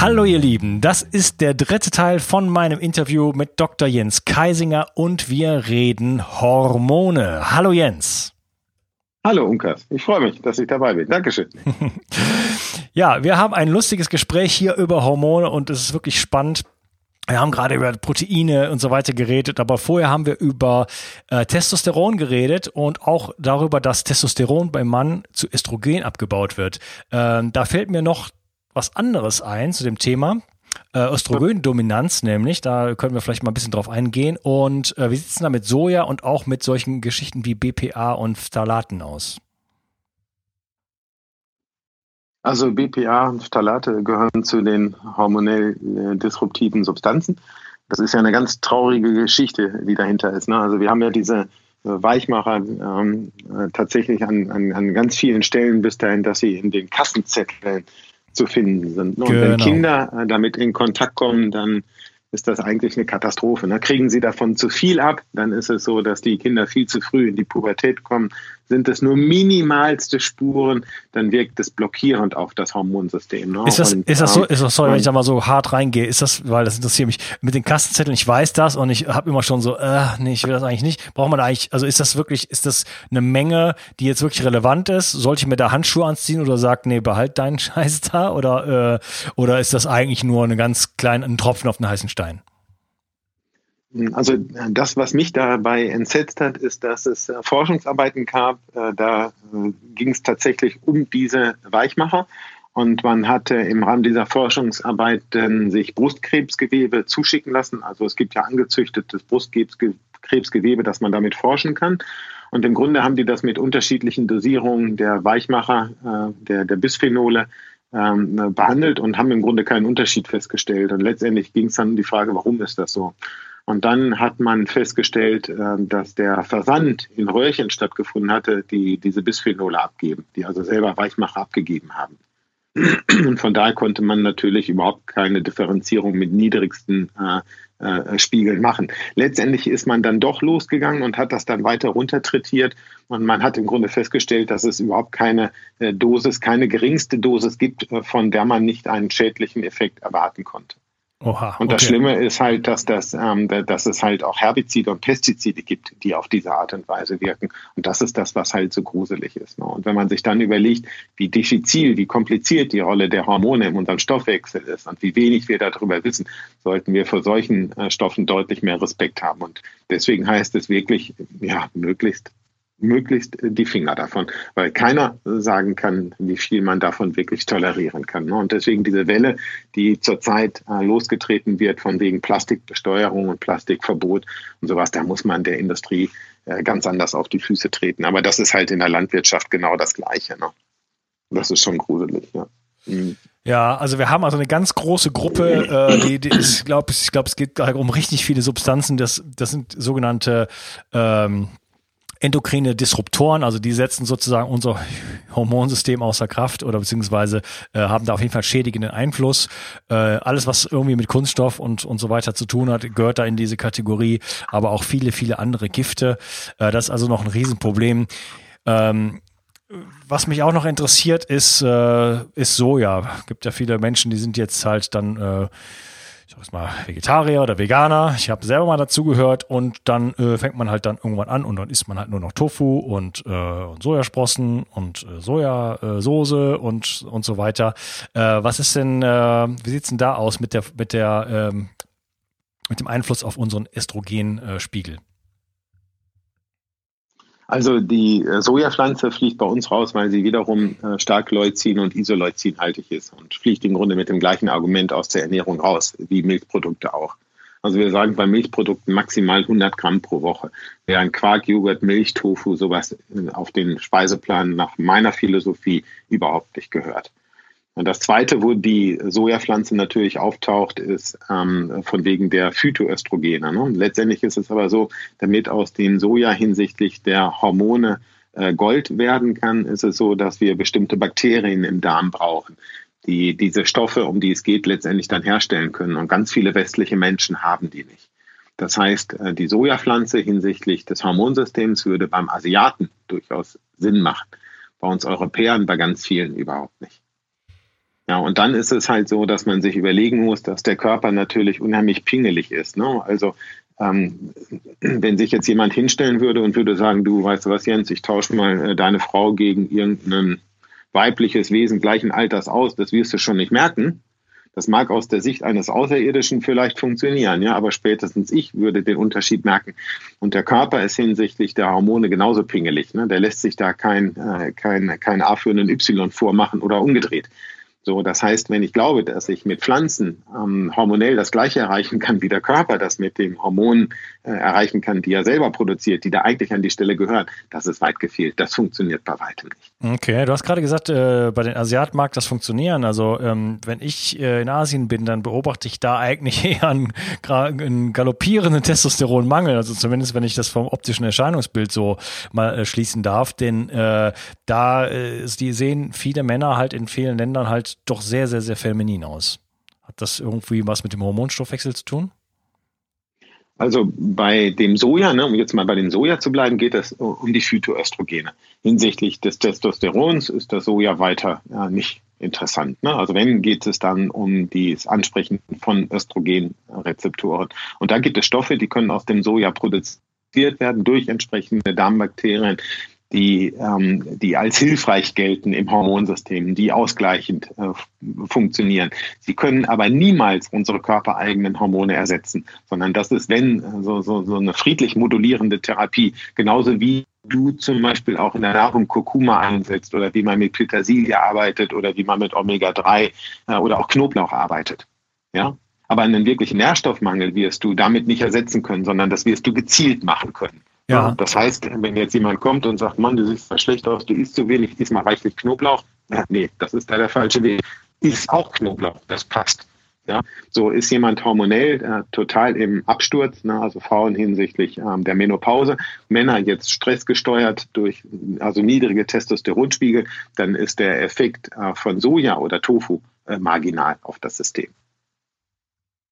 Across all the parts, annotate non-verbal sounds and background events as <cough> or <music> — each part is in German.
Hallo ihr Lieben, das ist der dritte Teil von meinem Interview mit Dr. Jens Keisinger und wir reden Hormone. Hallo Jens. Hallo Unkas, ich freue mich, dass ich dabei bin. Dankeschön. <laughs> ja, wir haben ein lustiges Gespräch hier über Hormone und es ist wirklich spannend. Wir haben gerade über Proteine und so weiter geredet, aber vorher haben wir über äh, Testosteron geredet und auch darüber, dass Testosteron beim Mann zu Östrogen abgebaut wird. Ähm, da fällt mir noch was anderes ein zu dem Thema. Äh, Östrogendominanz nämlich, da können wir vielleicht mal ein bisschen drauf eingehen. Und äh, wie sieht es da mit Soja und auch mit solchen Geschichten wie BPA und Phthalaten aus? Also BPA und Phthalate gehören zu den hormonell äh, disruptiven Substanzen. Das ist ja eine ganz traurige Geschichte, die dahinter ist. Ne? Also wir haben ja diese äh, Weichmacher ähm, äh, tatsächlich an, an, an ganz vielen Stellen bis dahin, dass sie in den Kassenzetteln zu finden sind. Und wenn genau. Kinder äh, damit in Kontakt kommen, dann ist das eigentlich eine Katastrophe. Ne? Kriegen sie davon zu viel ab, dann ist es so, dass die Kinder viel zu früh in die Pubertät kommen. Sind es nur minimalste Spuren, dann wirkt es blockierend auf das Hormonsystem. Ne? Ist das, und, ist das so, ist das, sorry, wenn ich da mal so hart reingehe, ist das, weil das interessiert mich, mit den Kassenzetteln, ich weiß das und ich habe immer schon so, äh, nee, ich will das eigentlich nicht. Braucht man da eigentlich, also ist das wirklich, ist das eine Menge, die jetzt wirklich relevant ist? Sollte ich mir da Handschuhe anziehen oder sagt, nee, behalt deinen <laughs> Scheiß da? Oder, äh, oder ist das eigentlich nur eine ganz kleine, ein Tropfen auf einen heißen Stein? Also das, was mich dabei entsetzt hat, ist, dass es äh, Forschungsarbeiten gab. Äh, da äh, ging es tatsächlich um diese Weichmacher. Und man hatte im Rahmen dieser Forschungsarbeiten sich Brustkrebsgewebe zuschicken lassen. Also es gibt ja angezüchtetes Brustkrebsgewebe, das man damit forschen kann. Und im Grunde haben die das mit unterschiedlichen Dosierungen der Weichmacher, der, der Bisphenole ähm, behandelt und haben im Grunde keinen Unterschied festgestellt. Und letztendlich ging es dann um die Frage, warum ist das so? Und dann hat man festgestellt, ähm, dass der Versand in Röhrchen stattgefunden hatte, die diese Bisphenole abgeben, die also selber Weichmacher abgegeben haben. Und von daher konnte man natürlich überhaupt keine Differenzierung mit niedrigsten äh, äh, Spiegeln machen. Letztendlich ist man dann doch losgegangen und hat das dann weiter runtertrittiert und man hat im Grunde festgestellt, dass es überhaupt keine äh, Dosis, keine geringste Dosis gibt, äh, von der man nicht einen schädlichen Effekt erwarten konnte. Oha, und das okay. Schlimme ist halt, dass, das, ähm, dass es halt auch Herbizide und Pestizide gibt, die auf diese Art und Weise wirken. Und das ist das, was halt so gruselig ist. Ne? Und wenn man sich dann überlegt, wie diffizil, wie kompliziert die Rolle der Hormone in unserem Stoffwechsel ist und wie wenig wir darüber wissen, sollten wir vor solchen äh, Stoffen deutlich mehr Respekt haben. Und deswegen heißt es wirklich, ja, möglichst möglichst die Finger davon, weil keiner sagen kann, wie viel man davon wirklich tolerieren kann. Ne? Und deswegen diese Welle, die zurzeit äh, losgetreten wird von wegen Plastikbesteuerung und Plastikverbot und sowas, da muss man der Industrie äh, ganz anders auf die Füße treten. Aber das ist halt in der Landwirtschaft genau das Gleiche. Ne? Das ist schon gruselig, ja. Mhm. Ja, also wir haben also eine ganz große Gruppe, äh, die, die ist, glaub, ich glaube, es geht um richtig viele Substanzen. Das, das sind sogenannte ähm, endokrine Disruptoren, also die setzen sozusagen unser Hormonsystem außer Kraft oder beziehungsweise äh, haben da auf jeden Fall schädigenden Einfluss. Äh, alles, was irgendwie mit Kunststoff und, und so weiter zu tun hat, gehört da in diese Kategorie, aber auch viele, viele andere Gifte. Äh, das ist also noch ein Riesenproblem. Ähm, was mich auch noch interessiert, ist, äh, ist Soja. Es gibt ja viele Menschen, die sind jetzt halt dann äh, ich sag mal, Vegetarier oder Veganer. Ich habe selber mal dazugehört und dann äh, fängt man halt dann irgendwann an und dann isst man halt nur noch Tofu und, äh, und Sojasprossen und äh, Sojasauce äh, und, und so weiter. Äh, was ist denn, äh, wie sieht's denn da aus mit der, mit der, ähm, mit dem Einfluss auf unseren Östrogenspiegel? Also die äh, Sojapflanze fliegt bei uns raus, weil sie wiederum äh, stark Leucin und Isoleucinhaltig ist und fliegt im Grunde mit dem gleichen Argument aus der Ernährung raus, wie Milchprodukte auch. Also wir sagen bei Milchprodukten maximal 100 Gramm pro Woche. Während Quark, Joghurt, Milch, Tofu sowas äh, auf den Speiseplan nach meiner Philosophie überhaupt nicht gehört. Und das Zweite, wo die Sojapflanze natürlich auftaucht, ist ähm, von wegen der Phytoöstrogene. Ne? Letztendlich ist es aber so, damit aus dem Soja hinsichtlich der Hormone äh, Gold werden kann, ist es so, dass wir bestimmte Bakterien im Darm brauchen, die diese Stoffe, um die es geht, letztendlich dann herstellen können. Und ganz viele westliche Menschen haben die nicht. Das heißt, äh, die Sojapflanze hinsichtlich des Hormonsystems würde beim Asiaten durchaus Sinn machen. Bei uns Europäern, bei ganz vielen überhaupt nicht. Ja, und dann ist es halt so, dass man sich überlegen muss, dass der Körper natürlich unheimlich pingelig ist. Ne? Also ähm, wenn sich jetzt jemand hinstellen würde und würde sagen, du weißt du was, Jens, ich tausche mal äh, deine Frau gegen irgendein weibliches Wesen gleichen Alters aus, das wirst du schon nicht merken. Das mag aus der Sicht eines Außerirdischen vielleicht funktionieren, ja, aber spätestens ich würde den Unterschied merken. Und der Körper ist hinsichtlich der Hormone genauso pingelig. Ne? Der lässt sich da kein, äh, kein, kein A für einen Y vormachen oder umgedreht. So, das heißt, wenn ich glaube, dass ich mit Pflanzen ähm, hormonell das Gleiche erreichen kann, wie der Körper das mit dem Hormon äh, erreichen kann, die er selber produziert, die da eigentlich an die Stelle gehören, das ist weit gefehlt. Das funktioniert bei weitem nicht. Okay, du hast gerade gesagt, äh, bei den Asiaten mag das funktionieren. Also ähm, wenn ich äh, in Asien bin, dann beobachte ich da eigentlich <laughs> eher einen, einen galoppierenden Testosteronmangel. Also zumindest, wenn ich das vom optischen Erscheinungsbild so mal äh, schließen darf. Denn äh, da äh, die sehen viele Männer halt in vielen Ländern halt doch sehr, sehr, sehr feminin aus. Hat das irgendwie was mit dem Hormonstoffwechsel zu tun? Also bei dem Soja, ne, um jetzt mal bei den Soja zu bleiben, geht es um die Phytoöstrogene. Hinsichtlich des Testosterons ist das Soja weiter ja, nicht interessant. Ne? Also wenn geht es dann um das Ansprechen von Östrogenrezeptoren. Und da gibt es Stoffe, die können aus dem Soja produziert werden durch entsprechende Darmbakterien, die, ähm, die als hilfreich gelten im Hormonsystem, die ausgleichend äh, funktionieren. Sie können aber niemals unsere körpereigenen Hormone ersetzen, sondern das ist, wenn, so, so, so eine friedlich modulierende Therapie, genauso wie du zum Beispiel auch in der Nahrung Kurkuma einsetzt oder wie man mit Petersilie arbeitet oder wie man mit Omega-3 äh, oder auch Knoblauch arbeitet. Ja, aber einen wirklichen Nährstoffmangel wirst du damit nicht ersetzen können, sondern das wirst du gezielt machen können. Ja. Das heißt, wenn jetzt jemand kommt und sagt, Mann, du siehst schlecht aus, du isst zu wenig, diesmal reichlich Knoblauch. Ja, nee, das ist da der falsche Weg. Isst auch Knoblauch, das passt. Ja, so ist jemand hormonell äh, total im Absturz, ne, also Frauen hinsichtlich ähm, der Menopause, Männer jetzt stressgesteuert durch also niedrige Testosteronspiegel, dann ist der Effekt äh, von Soja oder Tofu äh, marginal auf das System.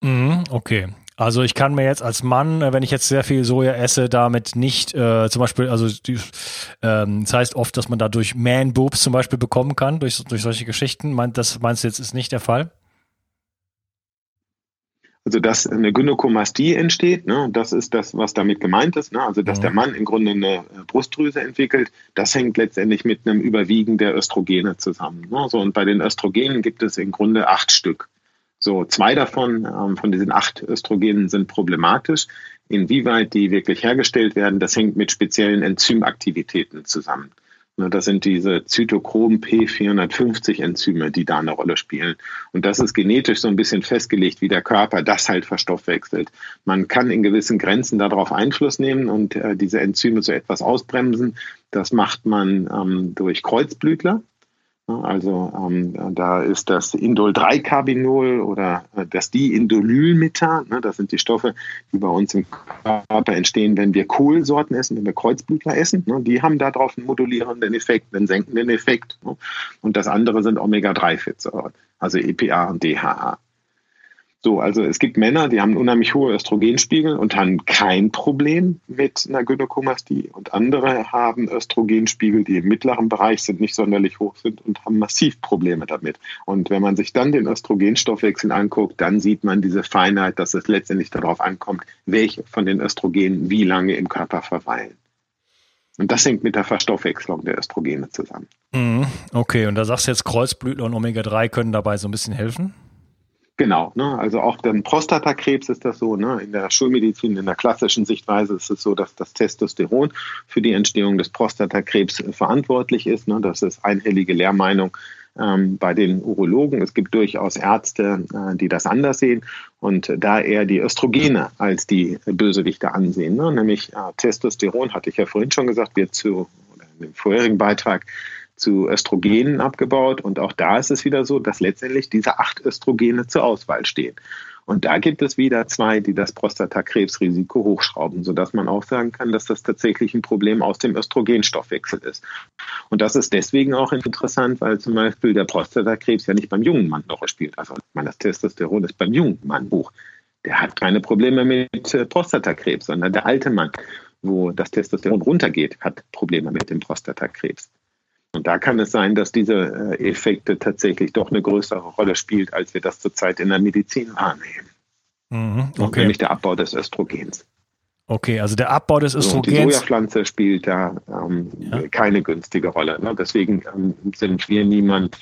Mhm, okay. Also ich kann mir jetzt als Mann, äh, wenn ich jetzt sehr viel Soja esse, damit nicht äh, zum Beispiel, also die, ähm, das heißt oft, dass man dadurch Man-Boobs zum Beispiel bekommen kann, durch, durch solche Geschichten. Meint, das meinst du jetzt ist nicht der Fall? Also dass eine Gynäkomastie entsteht, ne, das ist das, was damit gemeint ist. Ne? Also dass mhm. der Mann im Grunde eine äh, Brustdrüse entwickelt, das hängt letztendlich mit einem Überwiegen der Östrogene zusammen. Ne? So, und bei den Östrogenen gibt es im Grunde acht Stück. So, zwei davon, ähm, von diesen acht Östrogenen, sind problematisch. Inwieweit die wirklich hergestellt werden, das hängt mit speziellen Enzymaktivitäten zusammen. Ne, das sind diese Zytochrom P450 Enzyme, die da eine Rolle spielen. Und das ist genetisch so ein bisschen festgelegt, wie der Körper das halt verstoffwechselt. Man kann in gewissen Grenzen darauf Einfluss nehmen und äh, diese Enzyme so etwas ausbremsen. Das macht man ähm, durch Kreuzblütler. Also ähm, da ist das Indol-3-Carbinol oder äh, das Diindolylmethan. Ne, das sind die Stoffe, die bei uns im Körper entstehen, wenn wir Kohlsorten essen, wenn wir Kreuzblütler essen. Ne, die haben darauf einen modulierenden Effekt, einen senkenden Effekt. Ne. Und das andere sind Omega-3-Fettsäuren, also EPA und DHA. So, also es gibt Männer, die haben unheimlich hohe Östrogenspiegel und haben kein Problem mit einer Gynäkomastie und andere haben Östrogenspiegel, die im mittleren Bereich sind, nicht sonderlich hoch sind und haben massiv Probleme damit. Und wenn man sich dann den Östrogenstoffwechsel anguckt, dann sieht man diese Feinheit, dass es letztendlich darauf ankommt, welche von den Östrogenen wie lange im Körper verweilen. Und das hängt mit der Verstoffwechslung der Östrogene zusammen. Mhm. Okay, und da sagst du jetzt, Kreuzblütler und Omega-3 können dabei so ein bisschen helfen? Genau, ne? also auch beim Prostatakrebs ist das so. Ne? In der Schulmedizin, in der klassischen Sichtweise ist es so, dass das Testosteron für die Entstehung des Prostatakrebs verantwortlich ist. Ne? Das ist einhellige Lehrmeinung ähm, bei den Urologen. Es gibt durchaus Ärzte, äh, die das anders sehen und da eher die Östrogene als die Bösewichte ansehen. Ne? Nämlich äh, Testosteron, hatte ich ja vorhin schon gesagt, wird zu, in dem vorherigen Beitrag, zu Östrogenen abgebaut. Und auch da ist es wieder so, dass letztendlich diese acht Östrogene zur Auswahl stehen. Und da gibt es wieder zwei, die das Prostatakrebsrisiko hochschrauben, sodass man auch sagen kann, dass das tatsächlich ein Problem aus dem Östrogenstoffwechsel ist. Und das ist deswegen auch interessant, weil zum Beispiel der Prostatakrebs ja nicht beim jungen Mann noch spielt. Also man, das Testosteron ist beim jungen Mann hoch. Der hat keine Probleme mit äh, Prostatakrebs, sondern der alte Mann, wo das Testosteron runtergeht, hat Probleme mit dem Prostatakrebs. Und da kann es sein, dass diese äh, Effekte tatsächlich doch eine größere Rolle spielt, als wir das zurzeit in der Medizin wahrnehmen. Mhm, okay. Nämlich der Abbau des Östrogens. Okay, also der Abbau des Östrogens. So, die Sojapflanze spielt da ähm, ja. keine günstige Rolle. Ne? Deswegen ähm, sind wir niemand,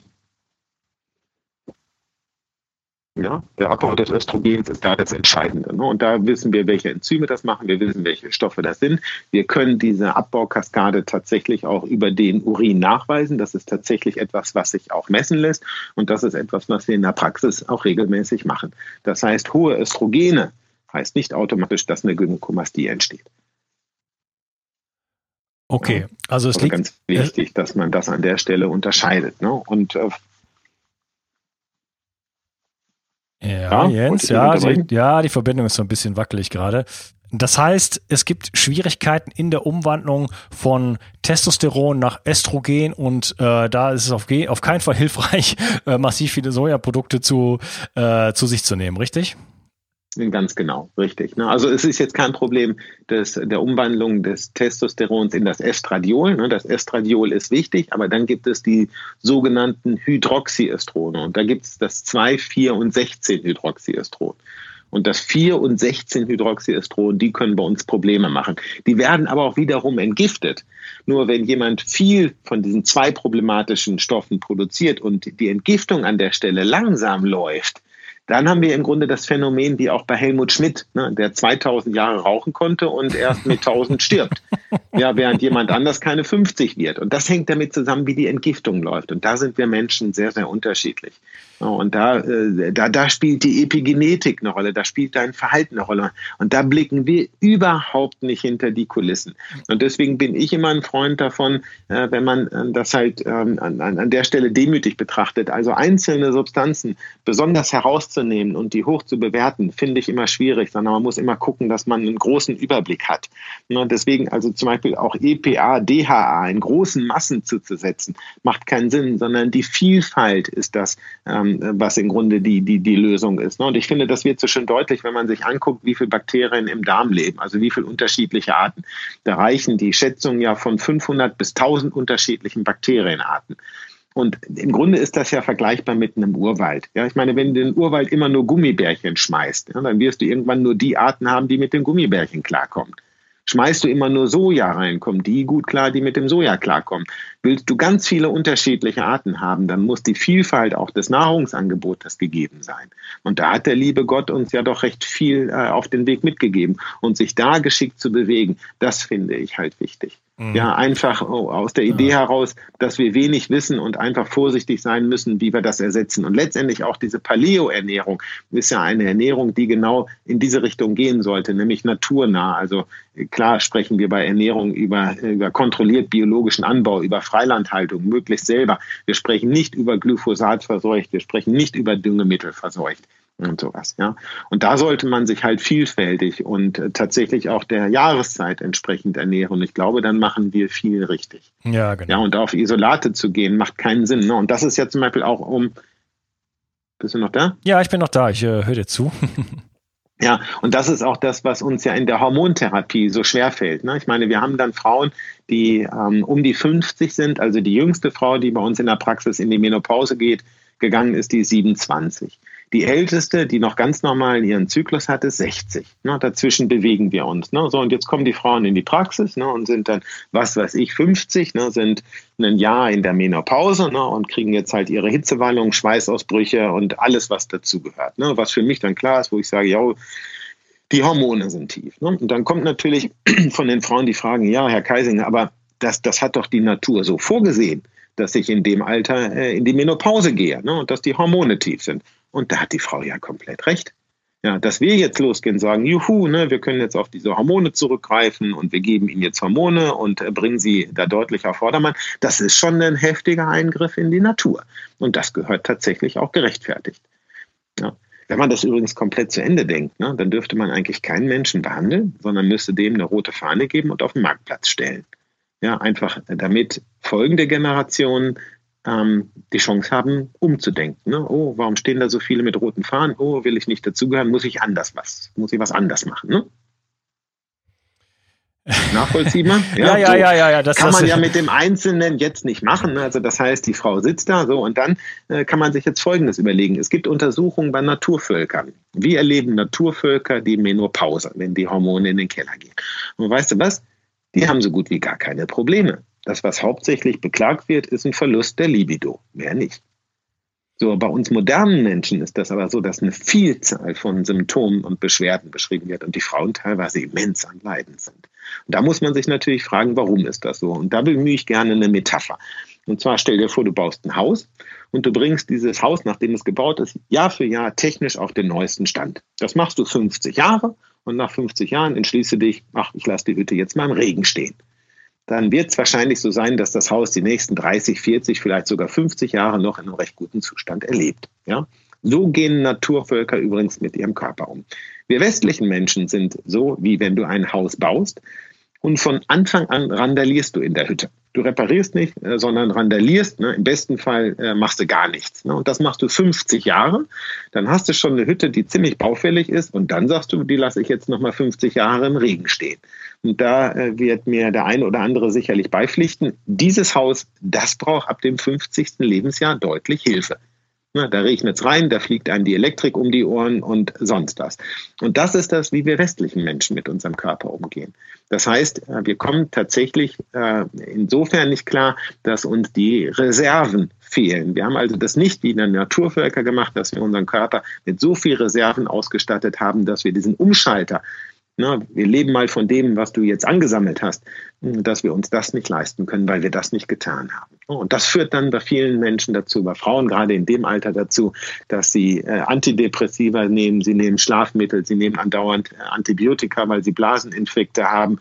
ja, der Abbau des Östrogens ist da das Entscheidende. Ne? Und da wissen wir, welche Enzyme das machen. Wir wissen, welche Stoffe das sind. Wir können diese Abbaukaskade tatsächlich auch über den Urin nachweisen. Das ist tatsächlich etwas, was sich auch messen lässt. Und das ist etwas, was wir in der Praxis auch regelmäßig machen. Das heißt, hohe Östrogene heißt nicht automatisch, dass eine Gynäkomastie entsteht. Okay, also es also liegt ganz wichtig, dass man das an der Stelle unterscheidet. Ne? Und äh, Ja, ja Jens, ja, die, ja, die Verbindung ist so ein bisschen wackelig gerade. Das heißt, es gibt Schwierigkeiten in der Umwandlung von Testosteron nach Östrogen und äh, da ist es auf, auf keinen Fall hilfreich, <laughs> äh, massiv viele Sojaprodukte zu, äh, zu sich zu nehmen, richtig? Ganz genau, richtig. Ne? Also es ist jetzt kein Problem des, der Umwandlung des Testosterons in das Estradiol. Ne? Das Estradiol ist wichtig, aber dann gibt es die sogenannten Hydroxyestrone. Und da gibt es das 2, 4 und 16 Hydroxyestron. Und das 4 und 16 Hydroxyestron, die können bei uns Probleme machen. Die werden aber auch wiederum entgiftet. Nur wenn jemand viel von diesen zwei problematischen Stoffen produziert und die Entgiftung an der Stelle langsam läuft, dann haben wir im Grunde das Phänomen wie auch bei Helmut Schmidt, ne, der 2000 Jahre rauchen konnte und erst mit 1000 stirbt. <laughs> Ja, während jemand anders keine 50 wird. Und das hängt damit zusammen, wie die Entgiftung läuft. Und da sind wir Menschen sehr, sehr unterschiedlich. Und da, äh, da, da spielt die Epigenetik eine Rolle, da spielt dein Verhalten eine Rolle. Und da blicken wir überhaupt nicht hinter die Kulissen. Und deswegen bin ich immer ein Freund davon, äh, wenn man äh, das halt ähm, an, an der Stelle demütig betrachtet. Also einzelne Substanzen besonders herauszunehmen und die hoch zu bewerten, finde ich immer schwierig, sondern man muss immer gucken, dass man einen großen Überblick hat. Und deswegen also zum Beispiel auch EPA, DHA in großen Massen zuzusetzen, macht keinen Sinn, sondern die Vielfalt ist das, ähm, was im Grunde die, die, die Lösung ist. Ne? Und ich finde, das wird so schön deutlich, wenn man sich anguckt, wie viele Bakterien im Darm leben, also wie viele unterschiedliche Arten. Da reichen die Schätzungen ja von 500 bis 1000 unterschiedlichen Bakterienarten. Und im Grunde ist das ja vergleichbar mit einem Urwald. Ja, ich meine, wenn du den Urwald immer nur Gummibärchen schmeißt, ja, dann wirst du irgendwann nur die Arten haben, die mit den Gummibärchen klarkommen. Schmeißt du immer nur Soja rein, kommen die gut klar, die mit dem Soja klarkommen. Willst du ganz viele unterschiedliche Arten haben, dann muss die Vielfalt auch des Nahrungsangebotes gegeben sein. Und da hat der liebe Gott uns ja doch recht viel äh, auf den Weg mitgegeben. Und sich da geschickt zu bewegen, das finde ich halt wichtig. Mhm. Ja, einfach aus der Idee ja. heraus, dass wir wenig wissen und einfach vorsichtig sein müssen, wie wir das ersetzen. Und letztendlich auch diese Paleo-Ernährung ist ja eine Ernährung, die genau in diese Richtung gehen sollte, nämlich naturnah. Also klar sprechen wir bei Ernährung über, über kontrolliert biologischen Anbau, über Freilandhaltung, möglichst selber. Wir sprechen nicht über Glyphosat verseucht, wir sprechen nicht über Düngemittel verseucht und sowas. Ja. Und da sollte man sich halt vielfältig und äh, tatsächlich auch der Jahreszeit entsprechend ernähren. Und ich glaube, dann machen wir viel richtig. Ja, genau. Ja, und auf Isolate zu gehen, macht keinen Sinn. Ne? Und das ist ja zum Beispiel auch um. Bist du noch da? Ja, ich bin noch da. Ich äh, höre dir zu. <laughs> Ja, und das ist auch das, was uns ja in der Hormontherapie so schwer fällt. Ne? Ich meine, wir haben dann Frauen, die ähm, um die 50 sind, also die jüngste Frau, die bei uns in der Praxis in die Menopause geht, gegangen ist, die 27. Die älteste, die noch ganz normal ihren Zyklus hatte, 60. Ne, dazwischen bewegen wir uns. Ne. So, und jetzt kommen die Frauen in die Praxis ne, und sind dann, was weiß ich, 50, ne, sind ein Jahr in der Menopause ne, und kriegen jetzt halt ihre Hitzewallung, Schweißausbrüche und alles, was dazugehört. Ne, was für mich dann klar ist, wo ich sage, ja, die Hormone sind tief. Ne? Und dann kommt natürlich <clears throat> von den Frauen die Fragen, ja, Herr Keisinger, aber das, das hat doch die Natur so vorgesehen, dass ich in dem Alter äh, in die Menopause gehe ne? und dass die Hormone tief sind. Und da hat die Frau ja komplett recht. Ja, dass wir jetzt losgehen und sagen, juhu, ne, wir können jetzt auf diese Hormone zurückgreifen und wir geben ihnen jetzt Hormone und äh, bringen sie da deutlich auf Vordermann, das ist schon ein heftiger Eingriff in die Natur. Und das gehört tatsächlich auch gerechtfertigt. Ja. Wenn man das übrigens komplett zu Ende denkt, ne, dann dürfte man eigentlich keinen Menschen behandeln, sondern müsste dem eine rote Fahne geben und auf den Marktplatz stellen. Ja, einfach damit folgende Generationen ähm, die Chance haben, umzudenken. Ne? Oh, warum stehen da so viele mit roten Fahnen? Oh, will ich nicht dazugehören? Muss ich anders was? Muss ich was anders machen? Ne? Nachvollziehbar? <laughs> Ja, ja, ja, so ja, ja, ja. Das kann man ja mit dem Einzelnen jetzt nicht machen. Also das heißt, die Frau sitzt da so und dann äh, kann man sich jetzt Folgendes überlegen. Es gibt Untersuchungen bei Naturvölkern. Wie erleben Naturvölker die Menopause, wenn die Hormone in den Keller gehen? Und weißt du was? Die haben so gut wie gar keine Probleme. Das, was hauptsächlich beklagt wird, ist ein Verlust der Libido, mehr nicht. So, bei uns modernen Menschen ist das aber so, dass eine Vielzahl von Symptomen und Beschwerden beschrieben wird und die Frauen teilweise immens am Leiden sind. Und da muss man sich natürlich fragen, warum ist das so? Und da bemühe ich gerne eine Metapher. Und zwar stell dir vor, du baust ein Haus und du bringst dieses Haus, nachdem es gebaut ist, Jahr für Jahr technisch auf den neuesten Stand. Das machst du 50 Jahre und nach 50 Jahren entschließe dich, ach, ich lasse die Hütte jetzt mal im Regen stehen dann wird es wahrscheinlich so sein, dass das Haus die nächsten 30, 40, vielleicht sogar 50 Jahre noch in einem recht guten Zustand erlebt. Ja? So gehen Naturvölker übrigens mit ihrem Körper um. Wir westlichen Menschen sind so, wie wenn du ein Haus baust und von Anfang an randalierst du in der Hütte. Du reparierst nicht, äh, sondern randalierst. Ne? Im besten Fall äh, machst du gar nichts. Ne? Und das machst du 50 Jahre. Dann hast du schon eine Hütte, die ziemlich baufällig ist. Und dann sagst du, die lasse ich jetzt nochmal 50 Jahre im Regen stehen. Und da äh, wird mir der eine oder andere sicherlich beipflichten. Dieses Haus, das braucht ab dem 50. Lebensjahr deutlich Hilfe. Na, da regnet es rein, da fliegt einem die Elektrik um die Ohren und sonst was. Und das ist das, wie wir westlichen Menschen mit unserem Körper umgehen. Das heißt, äh, wir kommen tatsächlich äh, insofern nicht klar, dass uns die Reserven fehlen. Wir haben also das nicht wie in der Naturvölker gemacht, dass wir unseren Körper mit so viel Reserven ausgestattet haben, dass wir diesen Umschalter na, wir leben mal von dem, was du jetzt angesammelt hast, dass wir uns das nicht leisten können, weil wir das nicht getan haben. Und das führt dann bei vielen Menschen dazu, bei Frauen gerade in dem Alter dazu, dass sie äh, Antidepressiva nehmen, sie nehmen Schlafmittel, sie nehmen andauernd äh, Antibiotika, weil sie Blaseninfekte haben,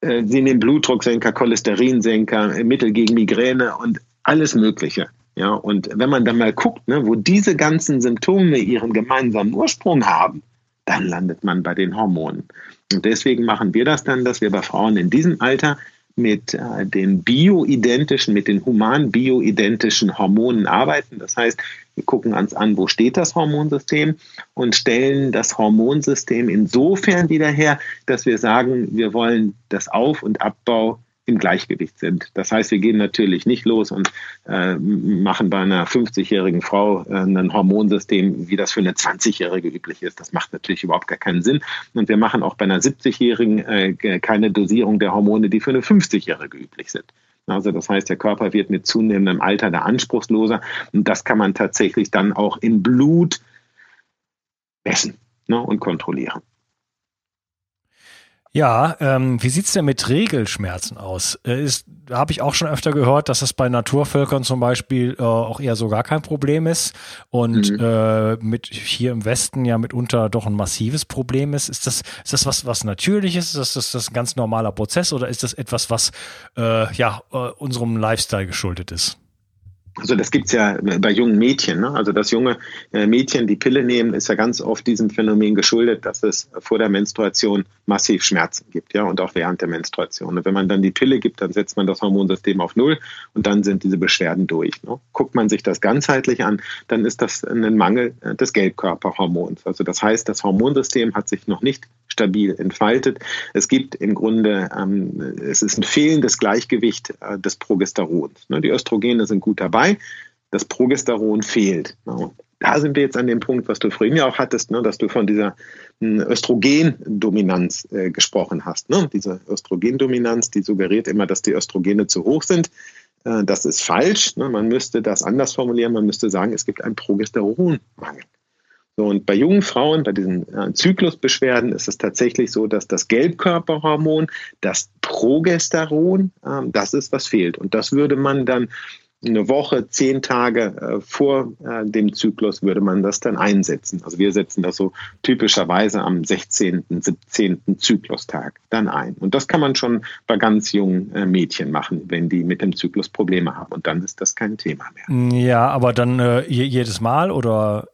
äh, sie nehmen Blutdrucksenker, Cholesterinsenker, äh, Mittel gegen Migräne und alles Mögliche. Ja, und wenn man dann mal guckt, ne, wo diese ganzen Symptome ihren gemeinsamen Ursprung haben, dann landet man bei den Hormonen. Und deswegen machen wir das dann, dass wir bei Frauen in diesem Alter mit äh, den bioidentischen, mit den human bioidentischen Hormonen arbeiten. Das heißt, wir gucken uns an, wo steht das Hormonsystem und stellen das Hormonsystem insofern wieder her, dass wir sagen, wir wollen das Auf- und Abbau im Gleichgewicht sind. Das heißt, wir gehen natürlich nicht los und äh, machen bei einer 50-jährigen Frau äh, ein Hormonsystem, wie das für eine 20-jährige üblich ist. Das macht natürlich überhaupt gar keinen Sinn. Und wir machen auch bei einer 70-jährigen äh, keine Dosierung der Hormone, die für eine 50-jährige üblich sind. Also das heißt, der Körper wird mit zunehmendem Alter da anspruchsloser und das kann man tatsächlich dann auch im Blut messen ne, und kontrollieren. Ja, ähm, wie sieht's denn mit Regelschmerzen aus? Äh, ist, habe ich auch schon öfter gehört, dass das bei Naturvölkern zum Beispiel äh, auch eher so gar kein Problem ist und mhm. äh, mit hier im Westen ja mitunter doch ein massives Problem ist. Ist das, ist das was, was Natürliches? Ist das, ist das ein ganz normaler Prozess oder ist das etwas, was äh, ja äh, unserem Lifestyle geschuldet ist? Also das gibt's ja bei jungen Mädchen. Ne? Also dass junge äh, Mädchen die Pille nehmen, ist ja ganz oft diesem Phänomen geschuldet, dass es vor der Menstruation massiv Schmerzen gibt, ja, und auch während der Menstruation. Und wenn man dann die Pille gibt, dann setzt man das Hormonsystem auf Null und dann sind diese Beschwerden durch. Ne? Guckt man sich das ganzheitlich an, dann ist das ein Mangel äh, des Gelbkörperhormons. Also das heißt, das Hormonsystem hat sich noch nicht stabil entfaltet. Es gibt im Grunde, ähm, es ist ein fehlendes Gleichgewicht äh, des Progesterons. Ne? Die Östrogene sind gut dabei, das Progesteron fehlt. Ne? Da sind wir jetzt an dem Punkt, was du vorhin ja auch hattest, ne, dass du von dieser hm, Östrogendominanz äh, gesprochen hast. Ne? Diese Östrogendominanz, die suggeriert immer, dass die Östrogene zu hoch sind. Äh, das ist falsch. Ne? Man müsste das anders formulieren. Man müsste sagen, es gibt einen Progesteronmangel. Und bei jungen Frauen, bei diesen äh, Zyklusbeschwerden, ist es tatsächlich so, dass das Gelbkörperhormon, das Progesteron, äh, das ist, was fehlt. Und das würde man dann eine Woche, zehn Tage äh, vor äh, dem Zyklus würde man das dann einsetzen. Also wir setzen das so typischerweise am 16., 17. Zyklustag dann ein. Und das kann man schon bei ganz jungen Mädchen machen, wenn die mit dem Zyklus Probleme haben. Und dann ist das kein Thema mehr. Ja, aber dann äh, jedes Mal oder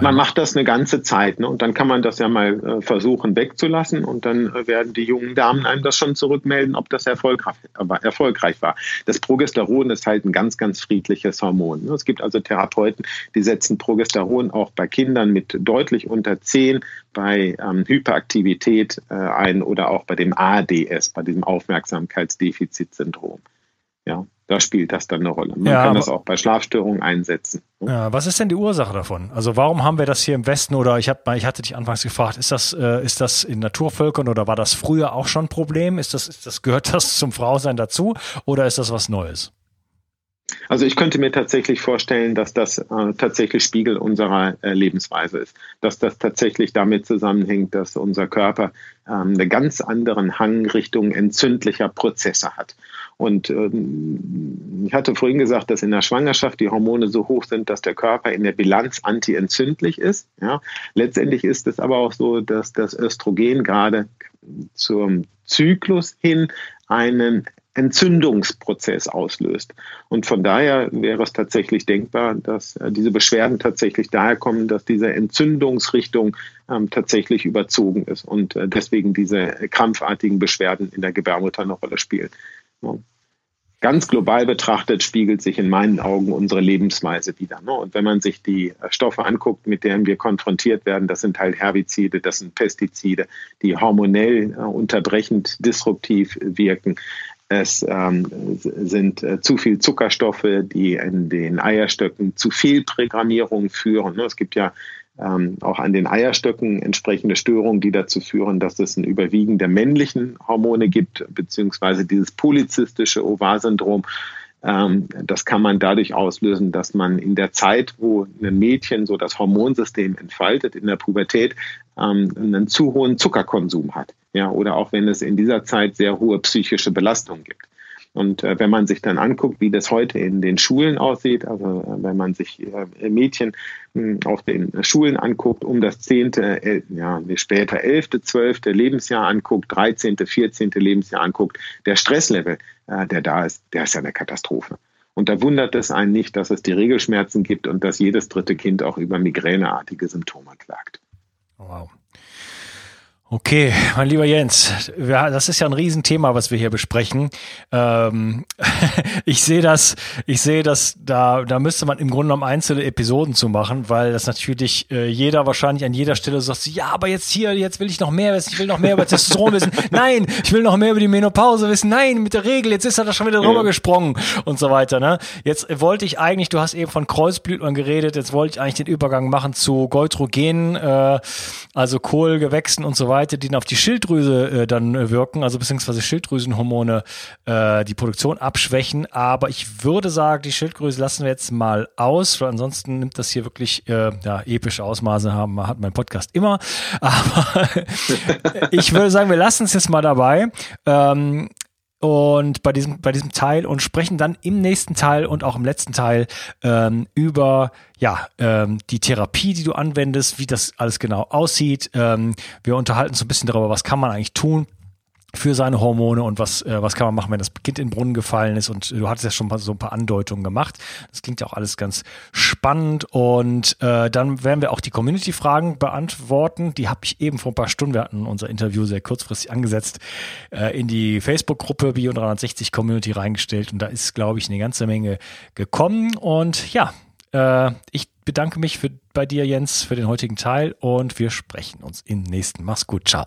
man macht das eine ganze Zeit ne? und dann kann man das ja mal äh, versuchen wegzulassen und dann äh, werden die jungen Damen einem das schon zurückmelden, ob das erfolgreich, äh, erfolgreich war. Das Progesteron ist halt ein ganz, ganz friedliches Hormon. Ne? Es gibt also Therapeuten, die setzen Progesteron auch bei Kindern mit deutlich unter 10 bei ähm, Hyperaktivität äh, ein oder auch bei dem ADS, bei diesem Aufmerksamkeitsdefizitsyndrom. Ja, da spielt das dann eine Rolle. Man ja, kann das auch bei Schlafstörungen einsetzen. Ne? Ja, was ist denn die Ursache davon? Also warum haben wir das hier im Westen oder ich hab, ich hatte dich anfangs gefragt, ist das, äh, ist das in Naturvölkern oder war das früher auch schon ein Problem? Ist das, ist das, gehört das zum Frausein dazu oder ist das was Neues? Also ich könnte mir tatsächlich vorstellen, dass das äh, tatsächlich Spiegel unserer äh, Lebensweise ist, dass das tatsächlich damit zusammenhängt, dass unser Körper ähm, einen ganz anderen Hang Richtung entzündlicher Prozesse hat. Und ähm, ich hatte vorhin gesagt, dass in der Schwangerschaft die Hormone so hoch sind, dass der Körper in der Bilanz antientzündlich ist. Ja. Letztendlich ist es aber auch so, dass das Östrogen gerade zum Zyklus hin einen Entzündungsprozess auslöst. Und von daher wäre es tatsächlich denkbar, dass äh, diese Beschwerden tatsächlich daher kommen, dass diese Entzündungsrichtung ähm, tatsächlich überzogen ist und äh, deswegen diese krampfartigen Beschwerden in der Gebärmutter eine Rolle spielen. Ganz global betrachtet spiegelt sich in meinen Augen unsere Lebensweise wieder. Ne? Und wenn man sich die äh, Stoffe anguckt, mit denen wir konfrontiert werden, das sind halt Herbizide, das sind Pestizide, die hormonell äh, unterbrechend disruptiv wirken. Es ähm, sind äh, zu viel Zuckerstoffe, die in den Eierstöcken zu viel Prägrammierung führen. Ne? Es gibt ja ähm, auch an den Eierstöcken entsprechende Störungen, die dazu führen, dass es ein Überwiegen der männlichen Hormone gibt, beziehungsweise dieses polyzystische Ovar-Syndrom. Ähm, das kann man dadurch auslösen, dass man in der Zeit, wo ein Mädchen so das Hormonsystem entfaltet, in der Pubertät, ähm, einen zu hohen Zuckerkonsum hat ja, oder auch wenn es in dieser Zeit sehr hohe psychische Belastungen gibt. Und äh, wenn man sich dann anguckt, wie das heute in den Schulen aussieht, also äh, wenn man sich äh, Mädchen hm, auf den Schulen anguckt, um das zehnte, äh, ja, später elfte, zwölfte Lebensjahr anguckt, dreizehnte, vierzehnte Lebensjahr anguckt, der Stresslevel, äh, der da ist, der ist ja eine Katastrophe. Und da wundert es einen nicht, dass es die Regelschmerzen gibt und dass jedes dritte Kind auch über migräneartige Symptome klagt. Wow. Okay, mein lieber Jens, das ist ja ein Riesenthema, was wir hier besprechen. Ähm, <laughs> ich sehe das, ich sehe das, da, da müsste man im Grunde genommen einzelne Episoden zu machen, weil das natürlich äh, jeder wahrscheinlich an jeder Stelle sagt, ja, aber jetzt hier, jetzt will ich noch mehr wissen, ich will noch mehr über Testosteron wissen. <laughs> Nein, ich will noch mehr über die Menopause wissen. Nein, mit der Regel, jetzt ist er da schon wieder drüber gesprungen und so weiter. Ne? Jetzt wollte ich eigentlich, du hast eben von Kreuzblütlern geredet, jetzt wollte ich eigentlich den Übergang machen zu Goitrogenen, äh, also Kohlgewächsen und so weiter Seite, die dann auf die Schilddrüse äh, dann wirken, also beziehungsweise Schilddrüsenhormone äh, die Produktion abschwächen. Aber ich würde sagen, die Schilddrüse lassen wir jetzt mal aus, weil ansonsten nimmt das hier wirklich äh, ja, epische Ausmaße haben, hat mein Podcast immer. <laughs> Aber <laughs> ich würde sagen, wir lassen es jetzt mal dabei. Ähm, und bei diesem, bei diesem Teil und sprechen dann im nächsten Teil und auch im letzten Teil ähm, über ja, ähm, die Therapie, die du anwendest, wie das alles genau aussieht. Ähm, wir unterhalten uns ein bisschen darüber, was kann man eigentlich tun, für seine Hormone und was, äh, was kann man machen, wenn das Kind in den Brunnen gefallen ist. Und du hattest ja schon mal so ein paar Andeutungen gemacht. Das klingt ja auch alles ganz spannend. Und äh, dann werden wir auch die Community-Fragen beantworten. Die habe ich eben vor ein paar Stunden, wir hatten unser Interview sehr kurzfristig angesetzt, äh, in die Facebook-Gruppe Bio 360 Community reingestellt. Und da ist, glaube ich, eine ganze Menge gekommen. Und ja, äh, ich bedanke mich für, bei dir, Jens, für den heutigen Teil und wir sprechen uns im nächsten. Mach's gut. Ciao.